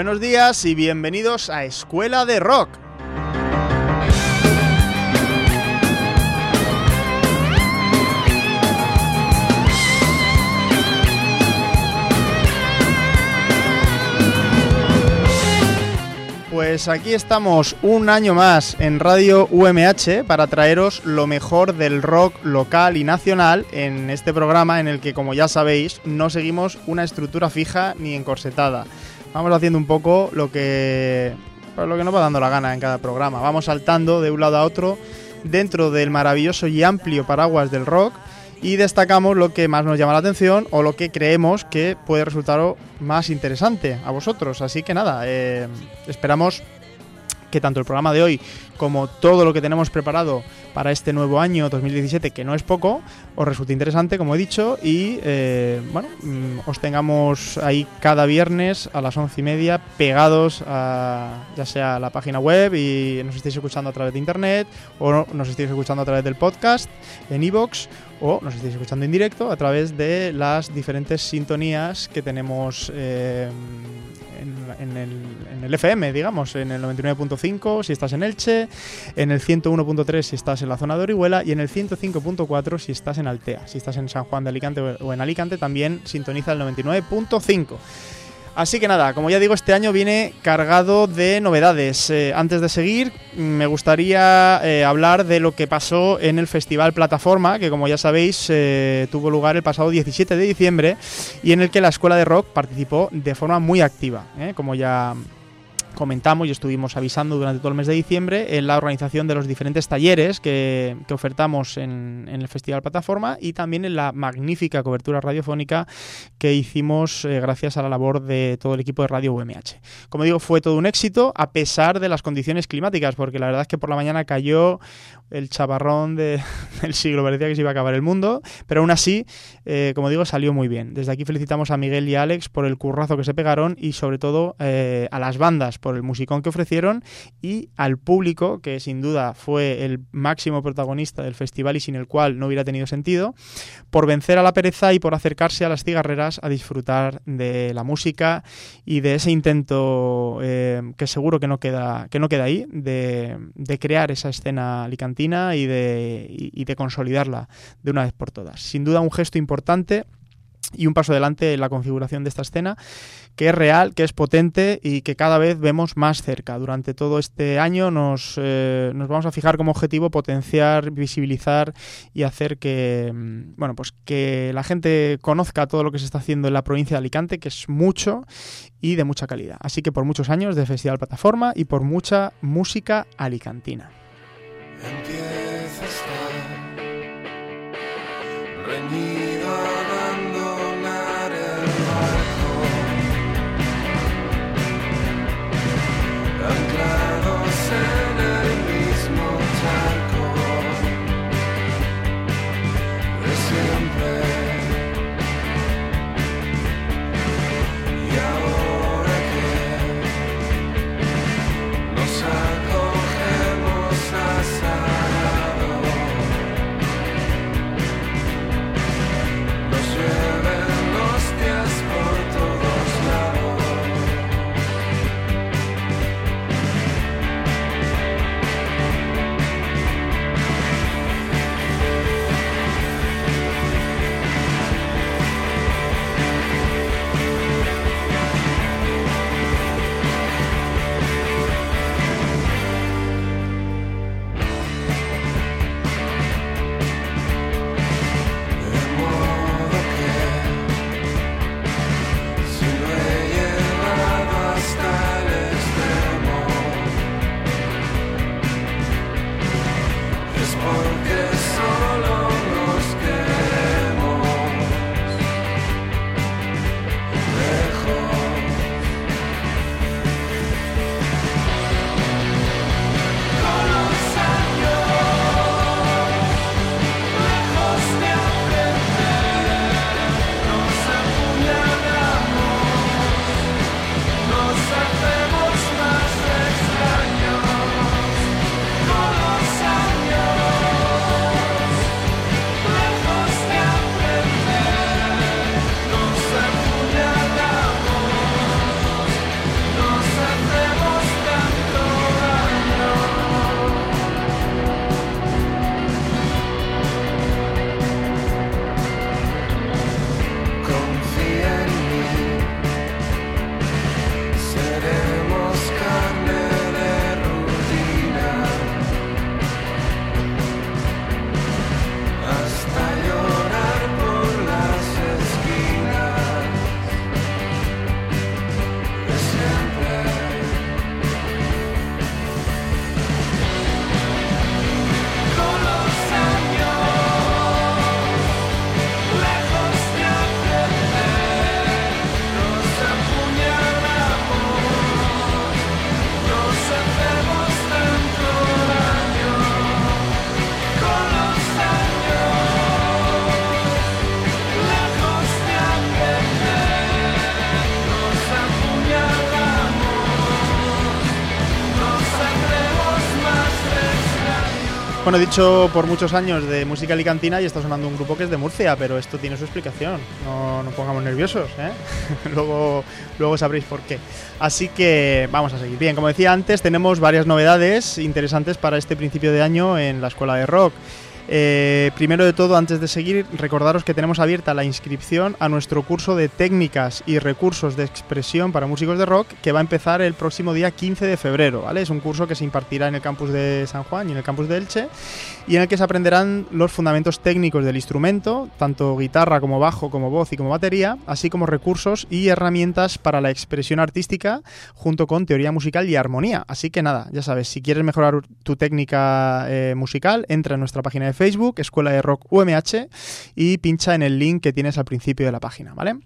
Buenos días y bienvenidos a Escuela de Rock. Pues aquí estamos un año más en Radio UMH para traeros lo mejor del rock local y nacional en este programa en el que, como ya sabéis, no seguimos una estructura fija ni encorsetada. Vamos haciendo un poco lo que, pues lo que nos va dando la gana en cada programa. Vamos saltando de un lado a otro dentro del maravilloso y amplio paraguas del rock y destacamos lo que más nos llama la atención o lo que creemos que puede resultar más interesante a vosotros. Así que nada, eh, esperamos que tanto el programa de hoy como todo lo que tenemos preparado para este nuevo año 2017, que no es poco, os resulte interesante, como he dicho, y eh, bueno, mm, os tengamos ahí cada viernes a las once y media pegados a ya sea la página web y nos estéis escuchando a través de internet o nos estéis escuchando a través del podcast en iVoox o nos estéis escuchando en directo a través de las diferentes sintonías que tenemos eh, en, el, en, el, FM, digamos, en el 99.5 si estás en Elche, en el 101.3 si estás en la zona de Orihuela y en el 105.4 si estás en Altea. Si estás en San Juan de Alicante o en Alicante también sintoniza el 99.5. Así que nada, como ya digo, este año viene cargado de novedades. Eh, antes de seguir, me gustaría eh, hablar de lo que pasó en el Festival Plataforma, que como ya sabéis eh, tuvo lugar el pasado 17 de diciembre y en el que la Escuela de Rock participó de forma muy activa, como ya comentamos y estuvimos avisando durante todo el mes de diciembre en la organización de los diferentes talleres que, ofertamos en, el Festival Plataforma y también en la magnífica cobertura radiofónica que hicimos eh, gracias a la labor de todo el equipo de Radio UMH. Como digo, fue todo un éxito a pesar de las condiciones climáticas, porque la verdad es que por la mañana cayó el chaparrón del siglo, parecía que se iba a acabar el mundo, pero aún así, eh, como digo, salió muy bien. Desde aquí felicitamos a Miguel y a Alex por el currazo que se pegaron y sobre todo eh, a las bandas por el musicón que ofrecieron y al público, que sin duda fue el máximo protagonista del festival y sin el cual no hubiera tenido sentido, por vencer a la pereza y por acercarse a las cigarreras a disfrutar de la música y de ese intento eh, que seguro que no queda, que no queda ahí, de, crear esa escena alicantina y de consolidarla de una vez por todas. Sin duda un gesto importante y un paso adelante en la configuración de esta escena, que es real, que es potente y que cada vez vemos más cerca. Durante todo este año nos, eh, nos vamos a fijar como objetivo potenciar, visibilizar y hacer que, mm, bueno, pues que la gente conozca todo lo que se está haciendo en la provincia de Alicante, que es mucho y de mucha calidad. Así que por muchos años de Festival Plataforma y por mucha música alicantina. Bueno, he dicho por muchos años de música alicantina y está sonando un grupo que es de Murcia, pero esto tiene su explicación. No nos pongamos nerviosos, ¿eh? luego, luego sabréis por qué. Así que vamos a seguir. Bien, como decía antes, tenemos varias novedades interesantes para este principio de año en la Escuela de Rock. Eh, primero de todo, antes de seguir, recordaros que tenemos abierta la inscripción a nuestro curso de técnicas y recursos de expresión para músicos de rock que va a empezar el próximo día 15 de febrero. ¿vale? Es un curso que se impartirá en el campus de San Juan y en el campus de Elche y en el que se aprenderán los fundamentos técnicos del instrumento, tanto guitarra como bajo, como voz y como batería, así como recursos y herramientas para la expresión artística junto con teoría musical y armonía. Así que nada, ya sabes, si quieres mejorar tu técnica eh, musical, entra en nuestra página de Facebook, Escuela de Rock UMH, y pincha en el link que tienes al principio de la página, ¿vale?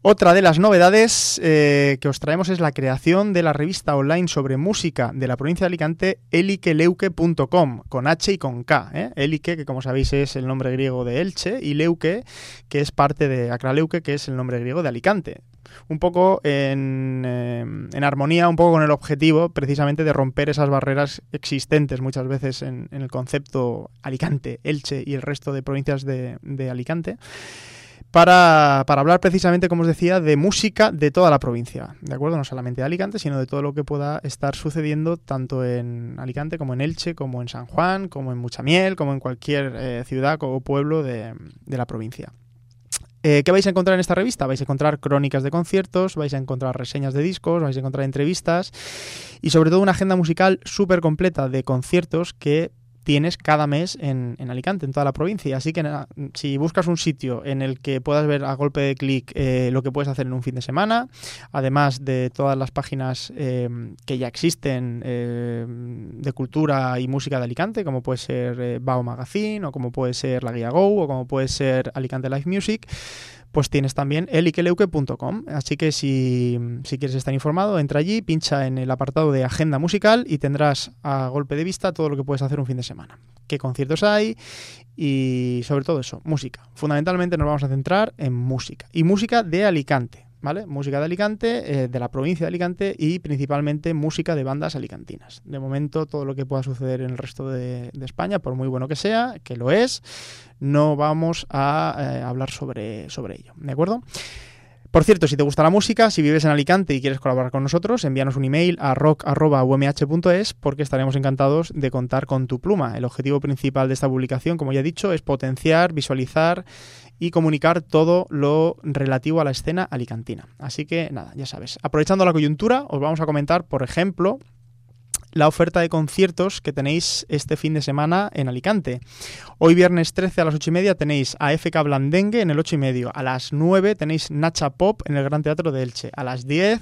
Otra de las novedades eh, que os traemos es la creación de la revista online sobre música de la provincia de Alicante, elikeleuke.com, con H y con K. ¿eh? Elike, que como sabéis es el nombre griego de Elche, y Leuke, que es parte de Acraleuque, que es el nombre griego de Alicante un poco en, eh, en, armonía, un poco con el objetivo precisamente de romper esas barreras existentes muchas veces en, el concepto Alicante, Elche y el resto de provincias de, Alicante. Para, para, hablar precisamente, como os decía, de música de toda la provincia, ¿de acuerdo? No solamente de Alicante, sino de todo lo que pueda estar sucediendo tanto en Alicante como en Elche, como en San Juan, como en Muchamiel, como en cualquier eh, ciudad o pueblo de la provincia. Eh, ¿Qué vais a encontrar en esta revista? Vais a encontrar crónicas de conciertos, vais a encontrar reseñas de discos, vais a encontrar entrevistas y sobre todo una agenda musical súper completa de conciertos que tienes cada mes en, Alicante, en toda la provincia. Así que si buscas un sitio en el que puedas ver a golpe de clic eh, lo que puedes hacer en un fin de semana, además de todas las páginas eh, que ya existen eh, de cultura y música de Alicante, como puede ser Bao Magazine, o como puede ser La Guía Go, o como puede ser Alicante Live Music, pues tienes también elikeleuke.com. Así que si, quieres estar informado, entra allí, pincha en el apartado de agenda musical y tendrás a golpe de vista todo lo que puedes hacer un fin de semana. Qué conciertos hay y sobre todo eso, música. Fundamentalmente nos vamos a centrar en música. Y música de Alicante. ¿Vale? Música de Alicante, eh, de la provincia de Alicante y principalmente música de bandas alicantinas. De momento, todo lo que pueda suceder en el resto de, España, por muy bueno que sea, que lo es, no vamos a eh, hablar sobre, sobre ello, ¿de acuerdo? Por cierto, si te gusta la música, si vives en Alicante y quieres colaborar con nosotros, envíanos un email a rock.umh.es porque estaremos encantados de contar con tu pluma. El objetivo principal de esta publicación, como ya he dicho, es potenciar, visualizar y comunicar todo lo relativo a la escena alicantina. Así que nada, ya sabes. Aprovechando la coyuntura, os vamos a comentar, por ejemplo, la oferta de conciertos que tenéis este fin de semana en Alicante. Hoy viernes 13 a las 8 y media tenéis a FK Blandengue en el 8 y medio. A las 9 tenéis Nacha Pop en el Gran Teatro de Elche. A las 10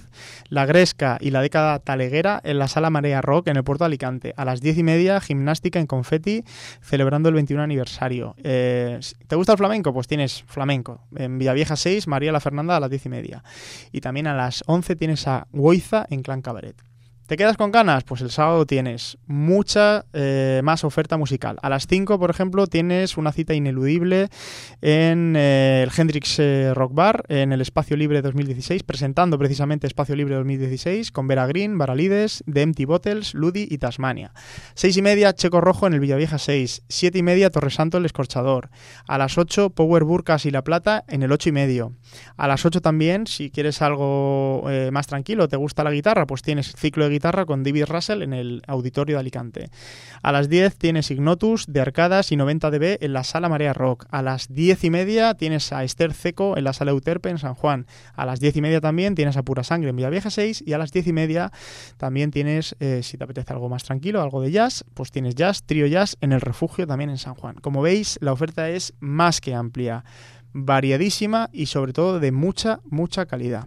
La Gresca y la década taleguera en la Sala Marea Rock en el Puerto Alicante. A las 10 y media Gimnástica en Confetti celebrando el 21 aniversario. Eh, ¿Te gusta el flamenco? Pues tienes flamenco. En Villavieja 6 María la Fernanda a las 10 y media. Y también a las 11 tienes a Goiza en Clan Cabaret. ¿Te quedas con ganas? Pues el sábado tienes mucha eh, más oferta musical. A las 5, por ejemplo, tienes una cita ineludible en eh, el Hendrix eh, Rock Bar, en el Espacio Libre 2016, presentando precisamente Espacio Libre 2016 con Vera Green, Baralides, The Empty Bottles, Ludi y Tasmania. 6 y media, Checo Rojo en el Villavieja 6. 7 y media, Torresanto el Escorchador. A las 8, Power Burkas y La Plata en el 8 y medio. A las 8 también, si quieres algo más tranquilo, te gusta la guitarra, pues tienes ciclo de guitarra con David Russell en el Auditorio de Alicante. A las 10 tienes Ignotus de Arcadas y 90 dB en la Sala Marea Rock. A las 10 y media tienes a Esther Ceco en la Sala Euterpe en San Juan. A las 10 y media también tienes a Pura Sangre en Villavieja 6 y a las 10 y media también tienes, eh, si te apetece algo más tranquilo, algo de jazz, pues tienes jazz, trío jazz en el refugio también en San Juan. Como veis, la oferta es más que amplia variadísima y sobre todo de mucha, mucha calidad.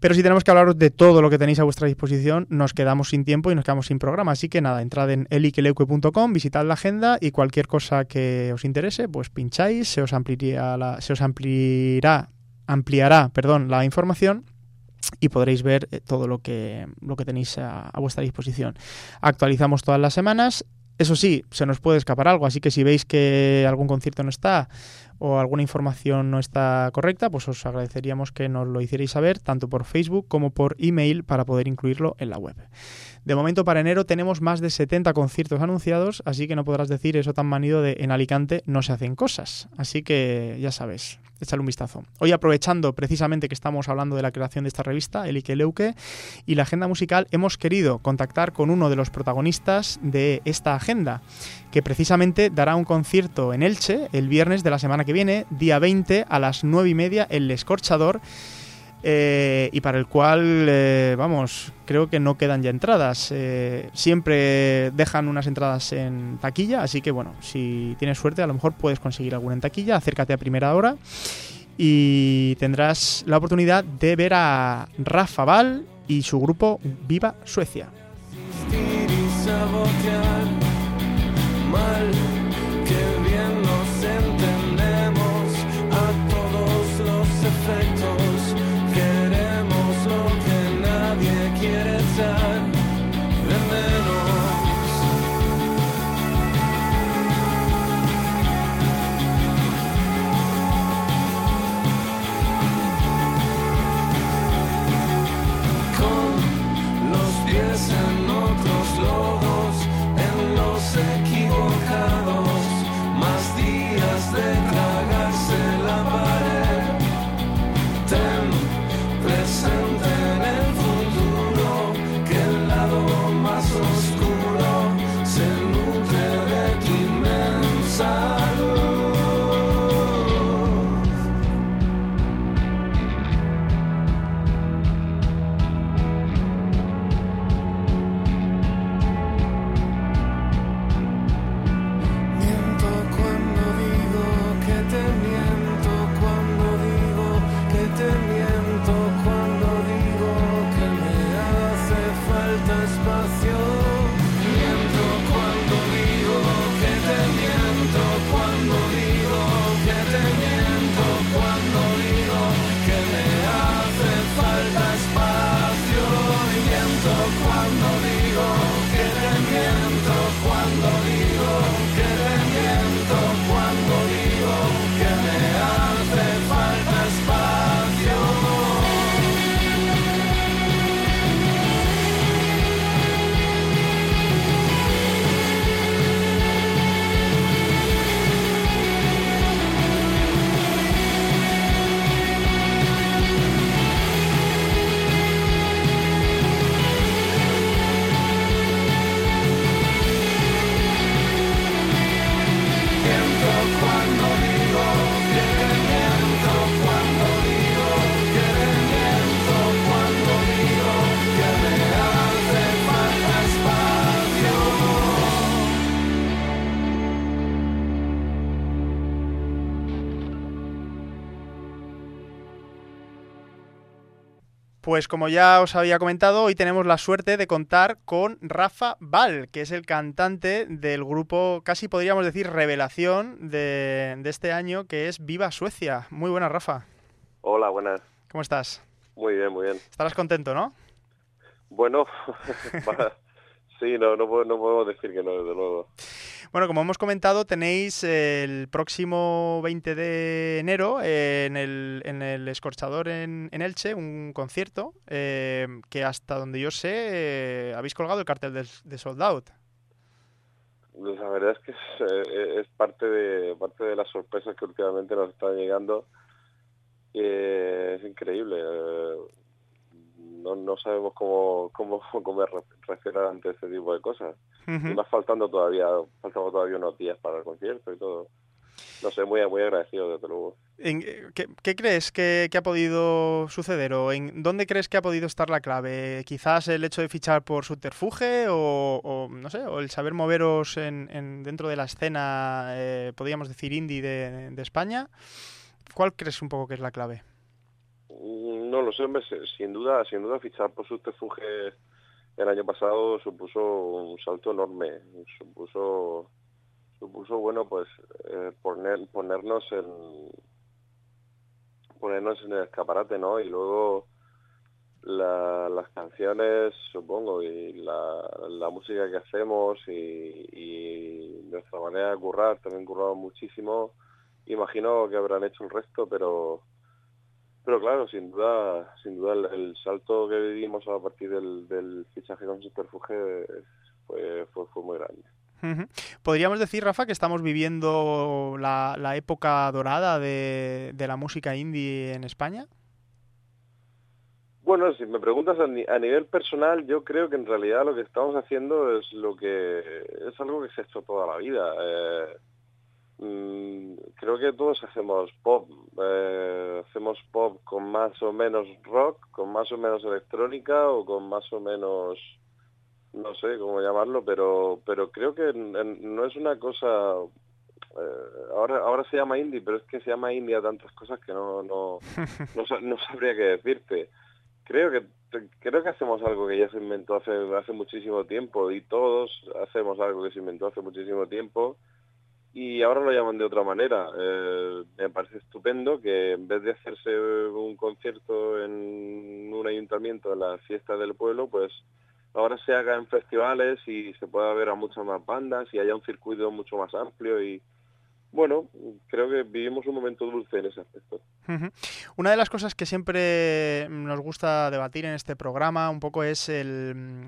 Pero si tenemos que hablaros de todo lo que tenéis a vuestra disposición, nos quedamos sin tiempo y nos quedamos sin programa. Así que nada, entrad en elikeleuque.com, visitad la agenda y cualquier cosa que os interese, pues pincháis, se os ampliará, la, ampliará, perdón, la información y podréis ver eh, todo lo que, lo que tenéis a, vuestra disposición. Actualizamos todas las semanas. Eso sí, se nos puede escapar algo, así que si veis que algún concierto no está o alguna información no está correcta, pues os agradeceríamos que nos lo hicierais saber tanto por Facebook como por email para poder incluirlo en la web. De momento para enero tenemos más de 70 conciertos anunciados, así que no podrás decir eso tan manido de en Alicante no se hacen cosas. Así que ya sabes, échale un vistazo. Hoy aprovechando precisamente que estamos hablando de la creación de esta revista, el Ike Leuke, y la agenda musical, hemos querido contactar con uno de los protagonistas de esta agenda, que precisamente dará un concierto en Elche el viernes de la semana que viene, día 20 a las 9 y media, El Escorchador. Eh, y para el cual, eh, vamos, creo que no quedan ya entradas. Eh, siempre dejan unas entradas en taquilla, así que bueno, si tienes suerte, a lo mejor puedes conseguir alguna en taquilla, acércate a primera hora y tendrás la oportunidad de ver a Rafa Val y su grupo Viva Suecia. Pues como ya os había comentado, hoy tenemos la suerte de contar con Rafa Val, que es el cantante del grupo, casi podríamos decir, revelación de, este año, que es Viva Suecia. Muy buenas, Rafa. Hola, buenas. ¿Cómo estás? Muy bien, muy bien. Estarás contento, ¿no? Bueno, sí, no, no, no podemos decir que no, desde luego. Bueno, como hemos comentado, tenéis el próximo 20 de enero en, el, en el Escorchador en, Elche un concierto eh, que hasta donde yo sé eh, habéis colgado el cartel de, de Sold Out. Pues la verdad es que es, eh, parte de parte de las sorpresas que últimamente nos están llegando. es increíble no, no sabemos cómo, cómo, cómo reaccionar ante este tipo de cosas. Y más faltando todavía, faltamos todavía unos días para el concierto y todo. No sé, muy, muy agradecido desde luego. ¿qué, ¿qué, crees que, que, ha podido suceder o en dónde crees que ha podido estar la clave? ¿Quizás el hecho de fichar por subterfuge o, o no sé, o el saber moveros en, en dentro de la escena, eh, podríamos decir, indie de, de España? ¿Cuál crees un poco que es la clave? No lo sé, hombre, sin duda, sin duda fichar por subterfuge el año pasado supuso un salto enorme, supuso supuso bueno pues eh, poner, ponernos en ponernos en el escaparate, ¿no? Y luego las canciones, supongo, y la, música que hacemos y, nuestra manera de currar, también curramos muchísimo imagino que habrán hecho el resto, pero pero claro, sin duda, sin duda el, salto que vivimos a partir del, fichaje con Superfuge fue, fue, fue muy grande. Podríamos decir, Rafa, que estamos viviendo la, la época dorada de, de, la música indie en España. Bueno, si me preguntas a, nivel personal, yo creo que en realidad lo que estamos haciendo es lo que es algo que se ha hecho toda la vida. Eh, creo que todos hacemos pop, eh, hacemos pop con más o menos rock, con más o menos electrónica o con más o menos, no sé cómo llamarlo, pero pero creo que no es una cosa, eh, ahora ahora se llama indie, pero es que se llama indie a tantas cosas que no no, no, no sabría qué decirte. Creo que creo que hacemos algo que ya se inventó hace hace muchísimo tiempo y todos hacemos algo que se inventó hace muchísimo tiempo y ahora lo llaman de otra manera. Eh, me parece estupendo que en vez de hacerse un concierto en un ayuntamiento en la fiesta del pueblo, pues ahora se haga en festivales y se pueda ver a muchas más bandas y haya un circuito mucho más amplio y bueno, creo que vivimos un momento dulce en ese aspecto. Una de las cosas que siempre nos gusta debatir en este programa un poco es el,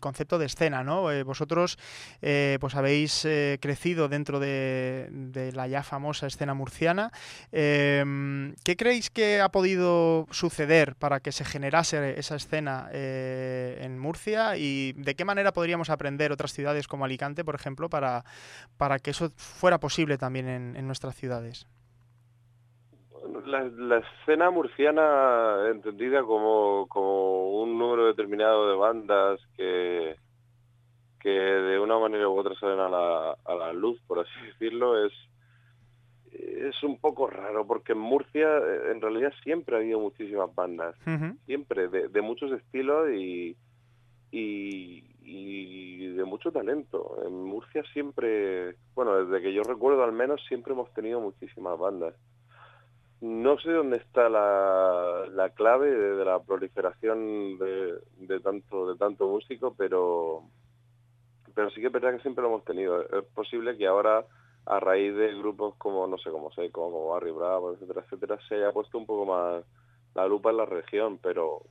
concepto de escena, ¿no? Eh, vosotros eh, pues habéis eh, crecido dentro de, la ya famosa escena murciana. Em, ¿Qué creéis que ha podido suceder para que se generase esa escena en Murcia y de qué manera podríamos aprender otras ciudades como Alicante, por ejemplo, para, para que eso fuera posible también en nuestras ciudades? la, escena murciana entendida como, como un número determinado de bandas que, que de una manera u otra salen a la, a la luz, por así decirlo, es, es un poco raro, porque en Murcia eh, en realidad siempre ha habido muchísimas bandas, siempre, de, de, muchos estilos y, y, y, de mucho talento. En Murcia siempre, bueno, desde que yo recuerdo al menos, siempre hemos tenido muchísimas bandas. No sé dónde está la, la clave de, la proliferación de, de, tanto de tanto músico, pero pero sí que es verdad que siempre lo hemos tenido. Es posible que ahora a raíz de grupos como no sé cómo sé, como, como Barry Bravo, etcétera, etcétera, se haya puesto un poco más la lupa en la región, pero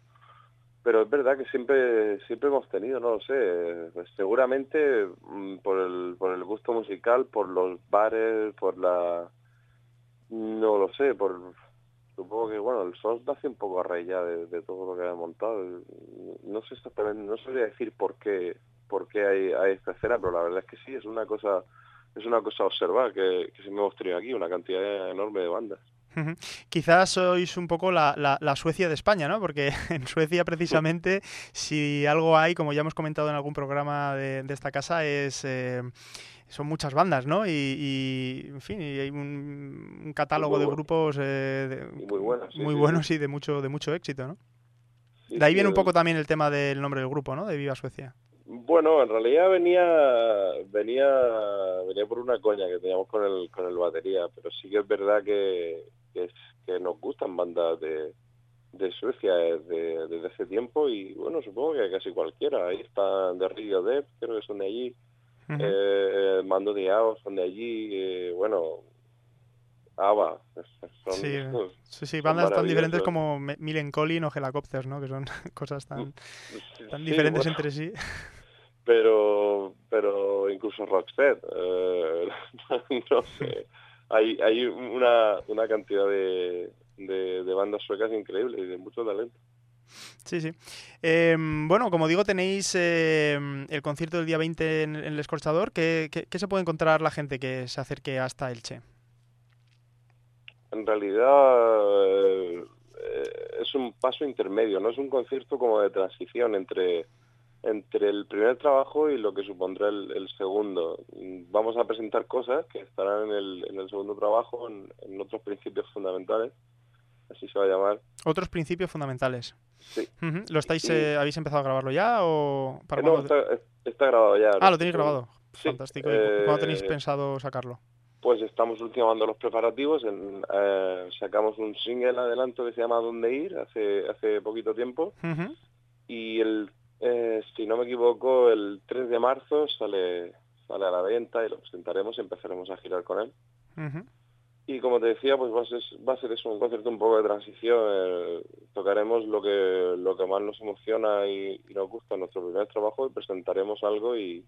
pero es verdad que siempre siempre hemos tenido, no lo sé, pues seguramente mm, por el por el gusto musical, por los bares, por la no lo sé, por supongo que bueno, el SOS nace un poco a ya de, todo lo que ha montado. No sé exactamente, no sabría decir por qué, por qué hay, hay esta escena, pero la verdad es que sí, es una cosa, es una cosa observar que, que hemos tenido aquí, una cantidad enorme de bandas. Quizás sois un poco la, la, Suecia de España, ¿no? Porque en Suecia precisamente si algo hay, como ya hemos comentado en algún programa de, esta casa, es eh, son muchas bandas, ¿no? Y, en fin, y hay un, catálogo de grupos eh, muy, buenos, muy buenos y de mucho, de mucho éxito, ¿no? de ahí viene un poco también el tema del nombre del grupo, ¿no? De Viva Suecia. Bueno, en realidad venía venía venía por una coña que teníamos con el con el batería, pero sí que es verdad que, que, que nos gustan bandas de, de Suecia desde, desde hace tiempo y bueno, supongo que casi cualquiera. Ahí están de Rio Dev, creo que son de allí eh, Mando de son de allí, eh, bueno, Ava. Son, sí, sí, sí, bandas tan diferentes como Milen Collin o Helicopters, ¿no? Que son cosas tan, tan diferentes entre sí. Pero, pero incluso Rockstead, eh, no sé. Hay, hay una, una cantidad de, de, de bandas suecas increíbles y de mucho talento. Sí, sí. Em, bueno, como digo, tenéis em, el concierto del día 20 en, el Escorchador. ¿Qué, ¿Qué, se puede encontrar la gente que se acerque hasta Elche? En realidad eh, es un paso intermedio, no es un concierto como de transición entre, entre el primer trabajo y lo que supondrá el, segundo. Vamos a presentar cosas que estarán en el, en el segundo trabajo, en otros principios fundamentales así se va a llamar. Otros principios fundamentales. Sí. ¿Lo estáis, eh, ¿Habéis empezado a grabarlo ya o para No, está, grabado ya. Ah, lo tenéis grabado. Fantástico. ¿Cuándo tenéis eh, pensado sacarlo? Pues estamos ultimando los preparativos. En, eh, sacamos un single adelanto que se llama Dónde ir hace hace poquito tiempo. Y el, si no me equivoco, el 3 de marzo sale sale a la venta y lo presentaremos y empezaremos a girar con él. y como te decía, pues va a ser, va a ser eso, un concierto un poco de transición. Eh, tocaremos lo que lo que más nos emociona y, nos gusta en nuestro primer trabajo y presentaremos algo y,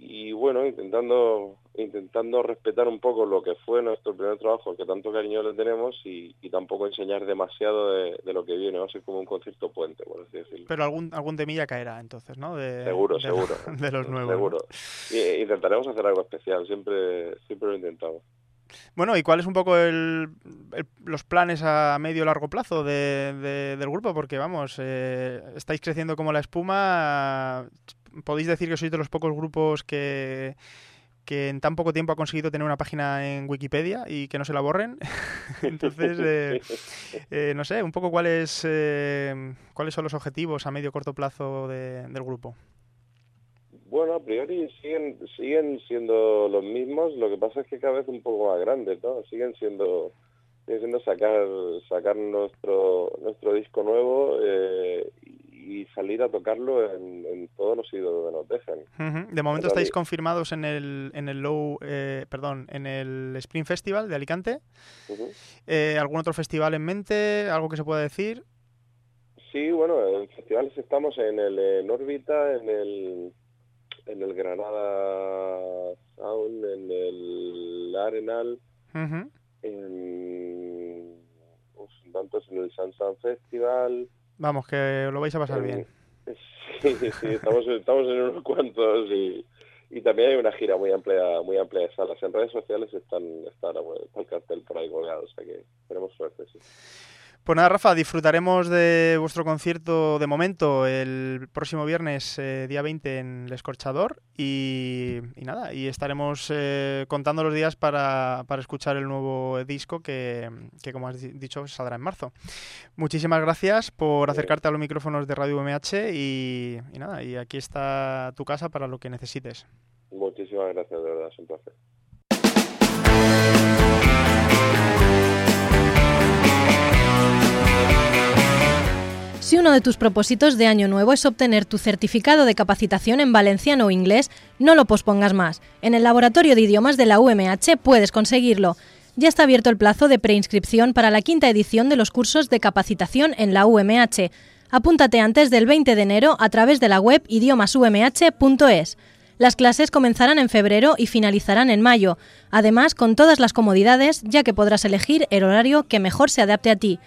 y bueno, intentando intentando respetar un poco lo que fue nuestro primer trabajo, que tanto cariño le tenemos y, tampoco enseñar demasiado de, lo que viene. Va a ser como un concierto puente, por así decirlo. Pero algún algún temilla caerá entonces, ¿no? seguro, seguro. De los nuevos. Seguro. Y, intentaremos hacer algo especial, siempre siempre lo intentamos. Bueno, ¿y cuál es un poco el, los planes a medio largo plazo de, del grupo? Porque vamos, eh, estáis creciendo como la espuma. Podéis decir que sois de los pocos grupos que, que en tan poco tiempo ha conseguido tener una página en Wikipedia y que no se la borren. Entonces, eh, eh, no sé, un poco cuáles cuáles son los objetivos a medio corto plazo del grupo. Bueno, a priori siguen siguen siendo los mismos, lo que pasa es que cada vez un poco más grandes, ¿no? Siguen siendo siguen siendo sacar sacar nuestro nuestro disco nuevo eh, y salir a tocarlo en, todos los sitios donde nos dejen. De momento estáis confirmados en el en el Low, eh, perdón, en el Spring Festival de Alicante. Eh, ¿Algún otro festival en mente? ¿Algo que se pueda decir? Sí, bueno, en festivales estamos en el en órbita, en el en el Granada Sound, en el Arenal, en, pues, tantos en el Sansan Festival. Vamos, que lo vais a pasar bien. Sí, sí, estamos, estamos en unos cuantos y, también hay una gira muy amplia muy amplia de salas. En redes sociales están, está, el cartel por ahí colgado, o sea que tenemos suerte, sí. Pues nada, Rafa, disfrutaremos de vuestro concierto de momento el próximo viernes, eh, día 20, en El Escorchador. Y, nada, y estaremos eh, contando los días para, escuchar el nuevo disco que, como has dicho, saldrá en marzo. Muchísimas gracias por acercarte a los micrófonos de Radio UMH y, y nada, y aquí está tu casa para lo que necesites. Muchísimas gracias, de verdad, es un placer. Si uno de tus propósitos de año nuevo es obtener tu certificado de capacitación en valenciano o inglés, no lo pospongas más. En el Laboratorio de Idiomas de la UMH puedes conseguirlo. Ya está abierto el plazo de preinscripción para la quinta edición de los cursos de capacitación en la UMH. Apúntate antes del 20 de enero a través de la web idiomasumh.es. Las clases comenzarán en febrero y finalizarán en mayo, además con todas las comodidades, ya que podrás elegir el horario que mejor se adapte a ti.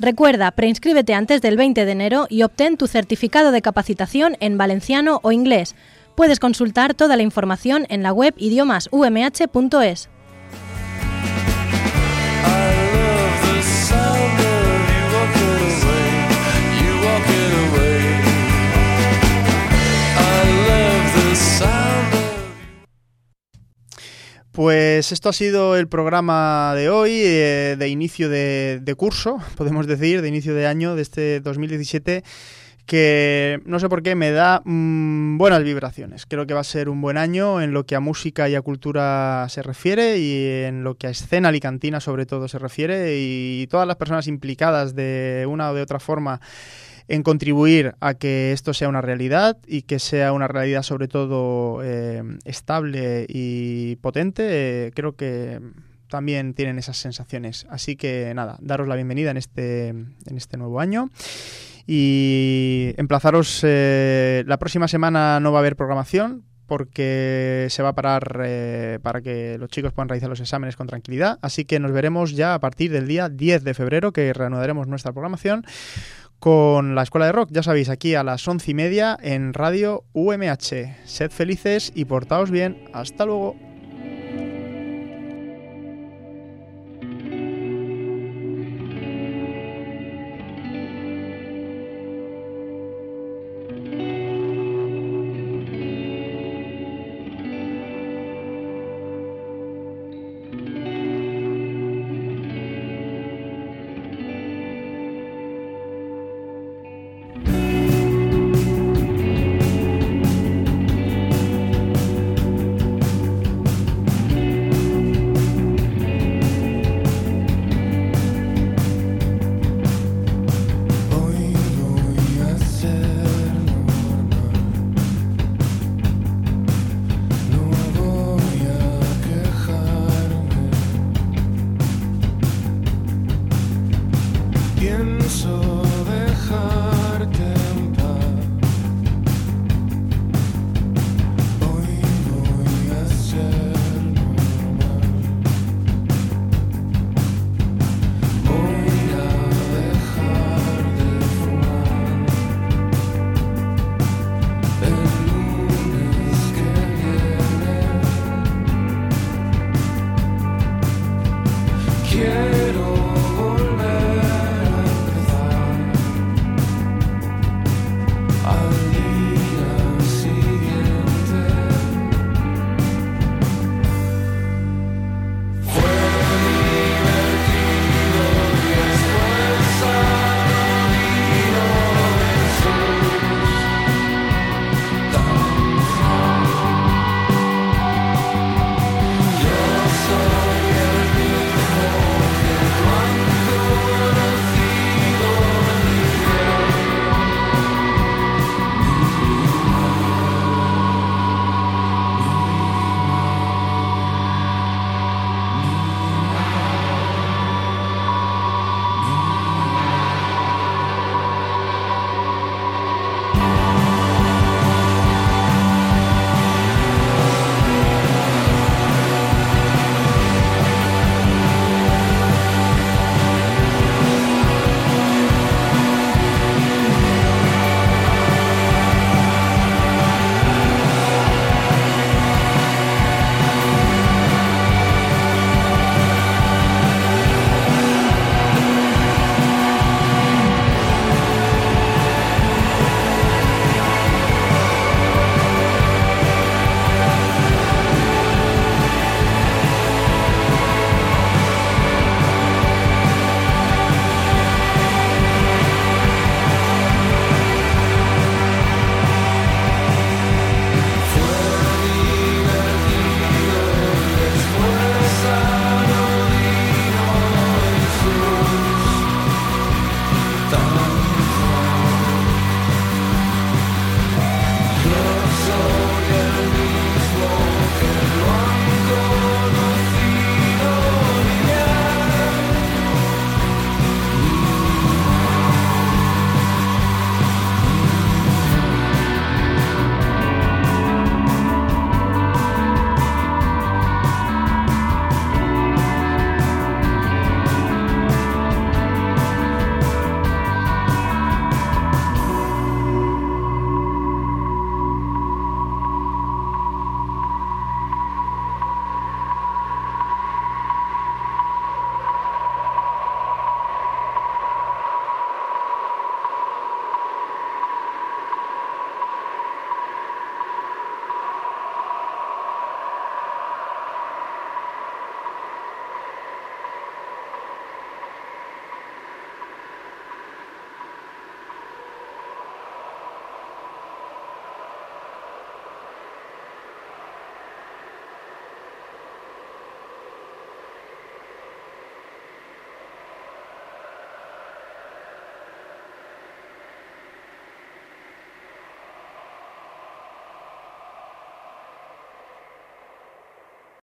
Recuerda, preinscríbete antes del 20 de enero y obtén tu certificado de capacitación en valenciano o inglés. Puedes consultar toda la información en la web idiomasumh.es. Pues esto ha sido el programa de hoy, eh, de inicio de, curso, podemos decir, de inicio de año de este 2017 que no sé por qué me da mm, buenas vibraciones. Creo que va a ser un buen año en lo que a música y a cultura se refiere y en lo que a escena alicantina sobre todo se refiere y todas las personas implicadas de una o de otra forma en contribuir a que esto sea una realidad y que sea una realidad sobre todo eh, estable y potente, eh, creo que también tienen esas sensaciones. Así que nada, daros la bienvenida en este, en este nuevo año. Y emplazaros, eh, la próxima semana no va a haber programación, porque se va a parar para que los chicos puedan realizar los exámenes con tranquilidad. Así que nos veremos ya a partir del día 10 de febrero, que reanudaremos nuestra programación con la Escuela de Rock, ya sabéis, aquí a las once y media en Radio UMH. Sed felices y portaos bien. Hasta luego.